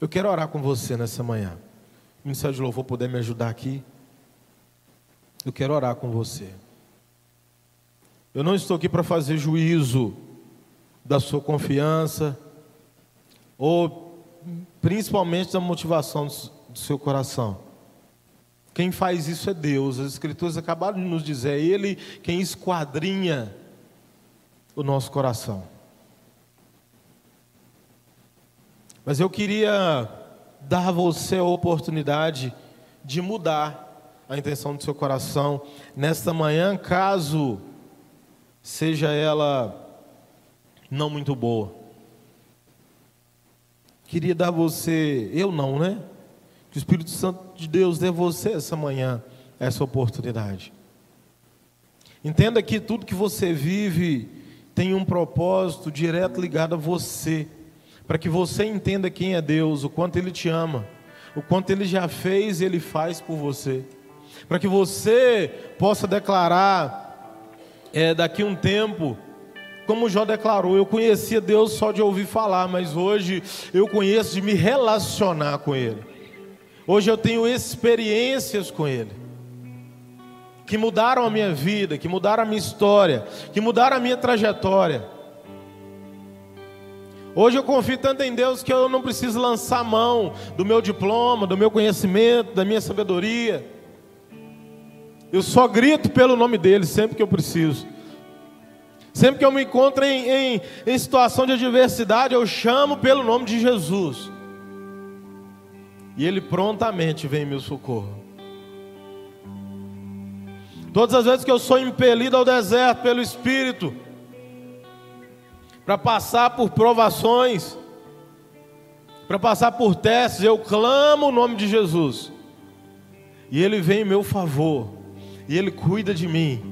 Eu quero orar com você nessa manhã. O Ministério de Louvor poder me ajudar aqui. Eu quero orar com você. Eu não estou aqui para fazer juízo da sua confiança, ou principalmente da motivação do seu coração. Quem faz isso é Deus. As Escrituras acabaram de nos dizer, é Ele quem esquadrinha o nosso coração. Mas eu queria dar a você a oportunidade de mudar a intenção do seu coração nesta manhã, caso seja ela não muito boa. Queria dar você, eu não, né? Que o Espírito Santo de Deus dê você essa manhã essa oportunidade. Entenda que tudo que você vive tem um propósito direto ligado a você, para que você entenda quem é Deus, o quanto Ele te ama, o quanto Ele já fez e Ele faz por você, para que você possa declarar é, daqui um tempo como Jó declarou, eu conhecia Deus só de ouvir falar, mas hoje eu conheço de me relacionar com Ele. Hoje eu tenho experiências com Ele, que mudaram a minha vida, que mudaram a minha história, que mudaram a minha trajetória. Hoje eu confio tanto em Deus que eu não preciso lançar mão do meu diploma, do meu conhecimento, da minha sabedoria. Eu só grito pelo nome dele sempre que eu preciso. Sempre que eu me encontro em, em, em situação de adversidade, eu chamo pelo nome de Jesus e Ele prontamente vem em meu socorro. Todas as vezes que eu sou impelido ao deserto pelo Espírito, para passar por provações, para passar por testes, eu clamo o nome de Jesus, e Ele vem em meu favor, e Ele cuida de mim,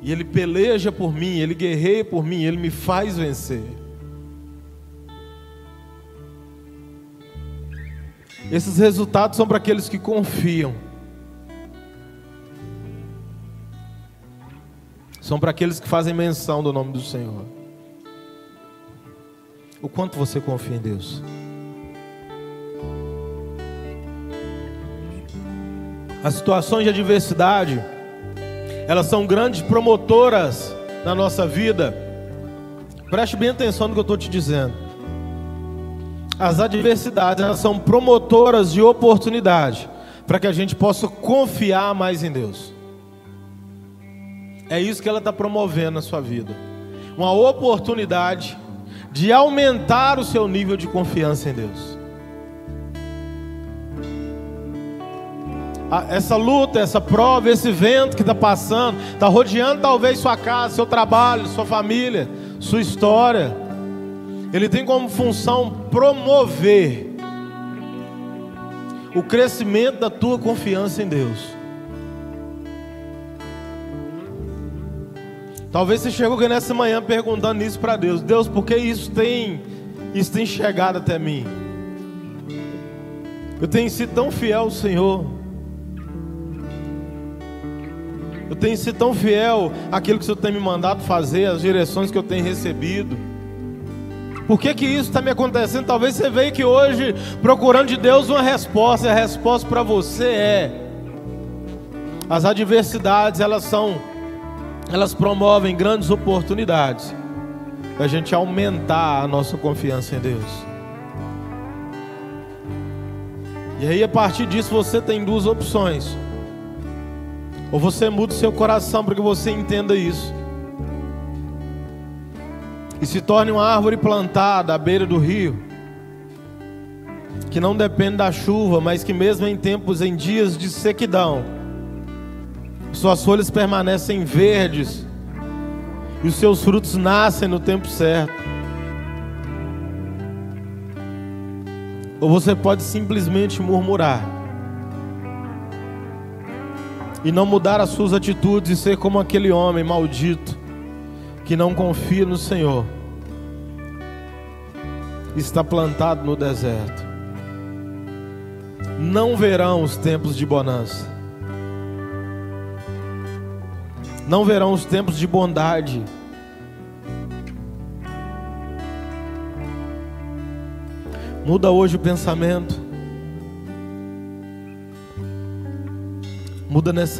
e Ele peleja por mim, Ele guerreia por mim, Ele me faz vencer. Esses resultados são para aqueles que confiam. São para aqueles que fazem menção do nome do Senhor. O quanto você confia em Deus? As situações de adversidade, elas são grandes promotoras na nossa vida. Preste bem atenção no que eu estou te dizendo. As adversidades elas são promotoras de oportunidade para que a gente possa confiar mais em Deus. É isso que ela está promovendo na sua vida. Uma oportunidade de aumentar o seu nível de confiança em Deus. Essa luta, essa prova, esse vento que está passando, está rodeando talvez sua casa, seu trabalho, sua família, sua história ele tem como função promover o crescimento da tua confiança em Deus. Talvez você chegou aqui nessa manhã perguntando isso para Deus: Deus, por que isso tem, isso tem chegado até mim? Eu tenho sido tão fiel ao Senhor. Tenho sido tão fiel àquilo que o Senhor tem me mandado fazer, às direções que eu tenho recebido. Por que, que isso está me acontecendo? Talvez você veio que hoje procurando de Deus uma resposta, e a resposta para você é: as adversidades elas são, elas promovem grandes oportunidades para a gente aumentar a nossa confiança em Deus. E aí a partir disso você tem duas opções. Ou você muda o seu coração para que você entenda isso e se torne uma árvore plantada à beira do rio, que não depende da chuva, mas que mesmo em tempos, em dias de sequidão, suas folhas permanecem verdes e os seus frutos nascem no tempo certo. Ou você pode simplesmente murmurar e não mudar as suas atitudes e ser como aquele homem maldito que não confia no Senhor está plantado no deserto. Não verão os tempos de bonança. não verão os tempos de bondade. Muda hoje o pensamento. Muda nessa